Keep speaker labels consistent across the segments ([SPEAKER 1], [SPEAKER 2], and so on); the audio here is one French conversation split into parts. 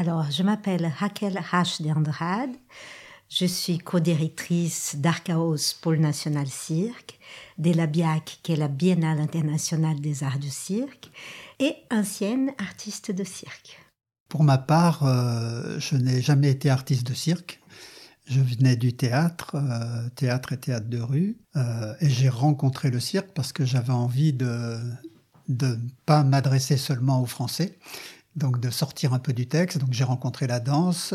[SPEAKER 1] Alors, je m'appelle Raquel H. Je suis co-directrice d'Archaos Pôle National Cirque, de la BIAC, qui est la Biennale internationale des arts du cirque, et ancienne artiste de cirque.
[SPEAKER 2] Pour ma part, euh, je n'ai jamais été artiste de cirque. Je venais du théâtre, euh, théâtre et théâtre de rue, euh, et j'ai rencontré le cirque parce que j'avais envie de ne pas m'adresser seulement aux Français, donc de sortir un peu du texte. Donc j'ai rencontré la danse,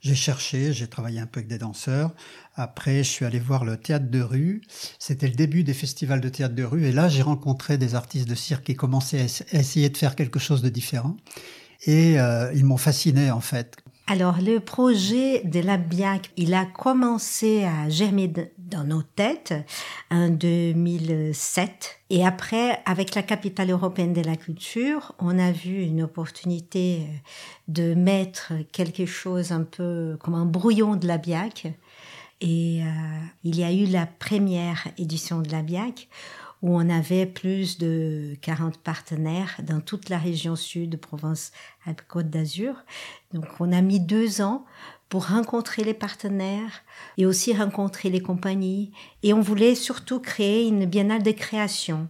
[SPEAKER 2] j'ai cherché, j'ai travaillé un peu avec des danseurs. Après, je suis allé voir le théâtre de rue. C'était le début des festivals de théâtre de rue. Et là, j'ai rencontré des artistes de cirque qui commençaient à essayer de faire quelque chose de différent. Et euh, ils m'ont fasciné, en fait.
[SPEAKER 1] Alors, le projet de la BIAC, il a commencé à germer dans nos têtes en 2007. Et après, avec la capitale européenne de la culture, on a vu une opportunité de mettre quelque chose un peu comme un brouillon de la BIAC. Et euh, il y a eu la première édition de la BIAC où on avait plus de 40 partenaires dans toute la région sud Provence-Alpes-Côte d'Azur. Donc on a mis deux ans pour rencontrer les partenaires et aussi rencontrer les compagnies. Et on voulait surtout créer une biennale de création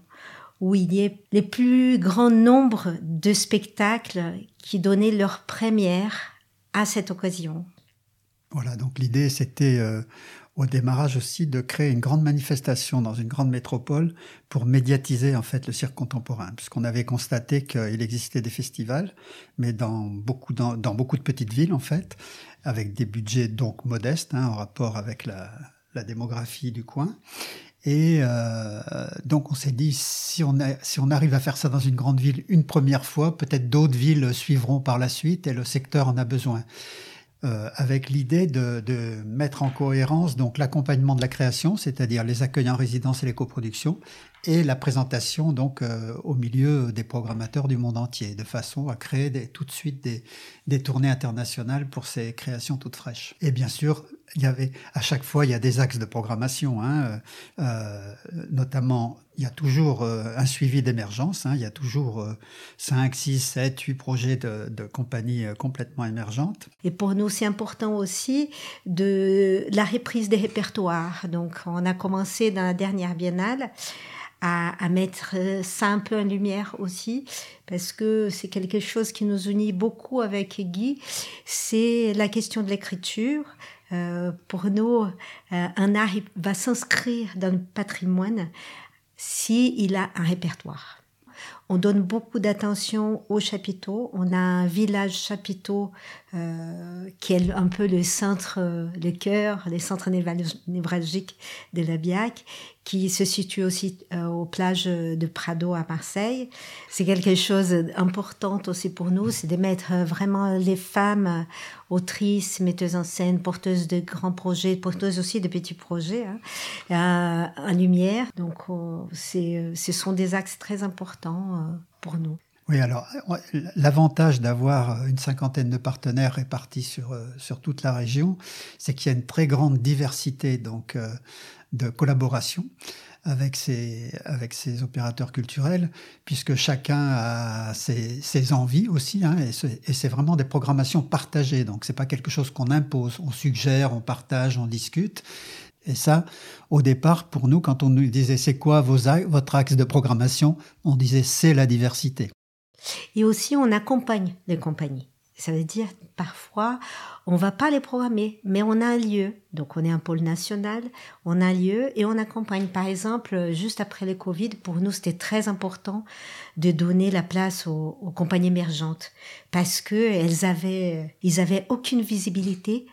[SPEAKER 1] où il y ait les plus grands nombres de spectacles qui donnaient leur première à cette occasion.
[SPEAKER 2] Voilà, donc l'idée c'était euh, au démarrage aussi de créer une grande manifestation dans une grande métropole pour médiatiser en fait le cirque contemporain, puisqu'on avait constaté qu'il existait des festivals, mais dans beaucoup, dans, beaucoup de petites villes en fait, avec des budgets donc modestes hein, en rapport avec la, démographie du coin. Et euh, donc on s'est dit, si on, si on arrive à faire ça dans une grande ville une première fois, peut-être d'autres villes suivront par la suite et le secteur en a besoin. Euh, avec l'idée de, de, mettre en cohérence donc l'accompagnement de la création, c'est-à-dire les accueils en résidence et les coproductions, et la présentation donc euh, au milieu des programmateurs du monde entier, de façon à créer des, tout de suite des, des, tournées internationales pour ces créations toutes fraîches. Et bien sûr, il y avait à chaque fois il y a des axes de programmation, hein, euh, notamment il y a toujours euh, un suivi d'émergence, hein, il y a toujours euh, 5, 6, 7, 8 projets de, compagnies euh, complètement émergentes.
[SPEAKER 1] Et pour nous, c'est important aussi de la reprise des répertoires. Donc, on a commencé dans la dernière biennale à, mettre euh, ça un peu en lumière aussi, parce que c'est quelque chose qui nous unit beaucoup avec Guy, c'est la question de l'écriture. Euh, pour nous, euh, un art va s'inscrire dans le patrimoine si il a un répertoire. On donne beaucoup d'attention aux chapiteaux. On a un village chapiteau euh, qui est un peu le centre, le cœur, les centres névralgiques de la BIAC, qui se situe aussi euh, aux plages de Prado à Marseille. C'est quelque chose d'important aussi pour nous, c'est de mettre vraiment les femmes autrices, metteuses en scène, porteuses de grands projets, porteuses aussi de petits projets, hein, en lumière. Donc, euh, ce sont des axes très importants euh, pour nous.
[SPEAKER 2] Oui, alors l'avantage d'avoir une cinquantaine de partenaires répartis sur, sur toute la région, c'est qu'il y a une très grande diversité donc de collaboration avec ces, avec ces opérateurs culturels, puisque chacun a ses, ses envies aussi, hein, et c'est vraiment des programmations partagées. Donc c'est pas quelque chose qu'on impose, on suggère, on partage, on discute. Et ça, au départ, pour nous, quand on nous disait c'est quoi vos, votre axe de programmation, on disait c'est la diversité.
[SPEAKER 1] Et aussi, on accompagne les compagnies. Ça veut dire parfois on va pas les programmer, mais on a un lieu. Donc on est un pôle national, on a un lieu et on accompagne. Par exemple, juste après le Covid, pour nous c'était très important de donner la place aux, compagnies émergentes parce que elles avaient, ils avaient aucune visibilité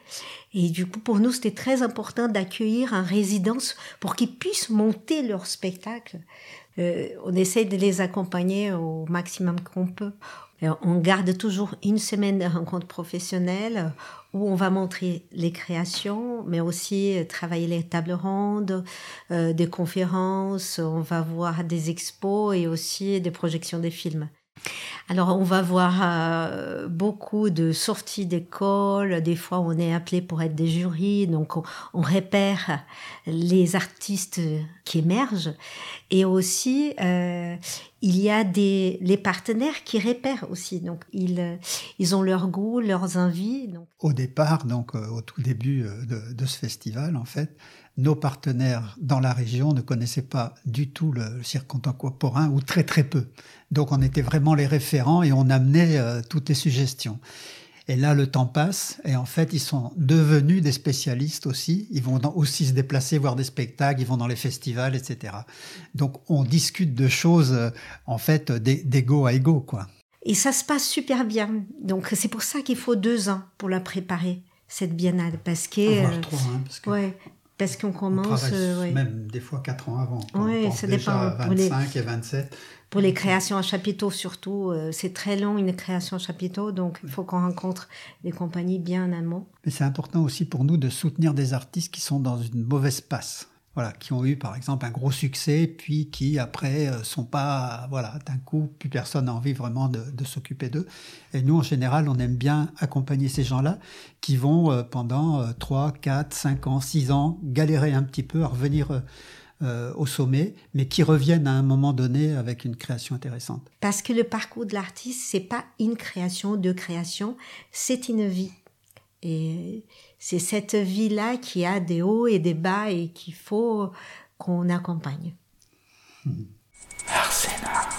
[SPEAKER 1] et du coup pour nous c'était très important d'accueillir en résidence pour qu'ils puissent monter leur spectacle. Euh, on essaie de les accompagner au maximum qu'on peut. On garde toujours une semaine de rencontres professionnelles où on va montrer les créations, mais aussi euh, travailler les tables rondes, euh, des conférences, on va voir des expos et aussi des projections des films. Alors, on va voir euh, beaucoup de sorties d'école. Des fois, on est appelé pour être des jurys. Donc, on, on repère les artistes qui émergent. Et aussi, euh, il y a des les partenaires qui repèrent aussi. Donc, ils, ils ont leur goût, leurs envies. Donc.
[SPEAKER 2] Au départ, donc euh, au tout début euh, de, ce festival, en fait, nos partenaires dans la région ne connaissaient pas du tout le, le cirque contemporain ou très très peu. Donc, on était vraiment les référents et on amenait euh, toutes les suggestions. Et là, le temps passe et en fait, ils sont devenus des spécialistes aussi. Ils vont aussi se déplacer, voir des spectacles, ils vont dans les festivals, etc. Donc, on discute de choses, euh, en fait, d'égo à égo, quoi.
[SPEAKER 1] Et ça se passe super bien. Donc, c'est pour ça qu'il faut deux ans pour la préparer, cette biennale. Parce que.
[SPEAKER 2] Voire trois, hein, parce que...
[SPEAKER 1] Ouais. Parce qu'on commence.
[SPEAKER 2] Euh, ouais. Même des fois quatre ans avant.
[SPEAKER 1] Oui, ça dépend.
[SPEAKER 2] À 25 les... et 27.
[SPEAKER 1] Pour les créations à chapiteau surtout, euh, c'est très long une création à chapiteau, donc il faut qu'on rencontre des compagnies bien en amont.
[SPEAKER 2] Mais c'est important aussi pour nous de soutenir des artistes qui sont dans une mauvaise passe. Voilà, qui ont eu par exemple un gros succès, puis qui après euh, sont pas, voilà, d'un coup, plus personne n'a envie vraiment de, de s'occuper d'eux. Et nous, en général, on aime bien accompagner ces gens-là qui vont euh, pendant 3, 4, 5 ans, 6 ans galérer un petit peu à revenir euh, au sommet, mais qui reviennent à un moment donné avec une création intéressante.
[SPEAKER 1] Parce que le parcours de l'artiste, c'est pas une création, deux créations, c'est une vie. Et c'est cette vie-là qui a des hauts et des bas et qu'il faut qu'on accompagne.
[SPEAKER 3] Arsena.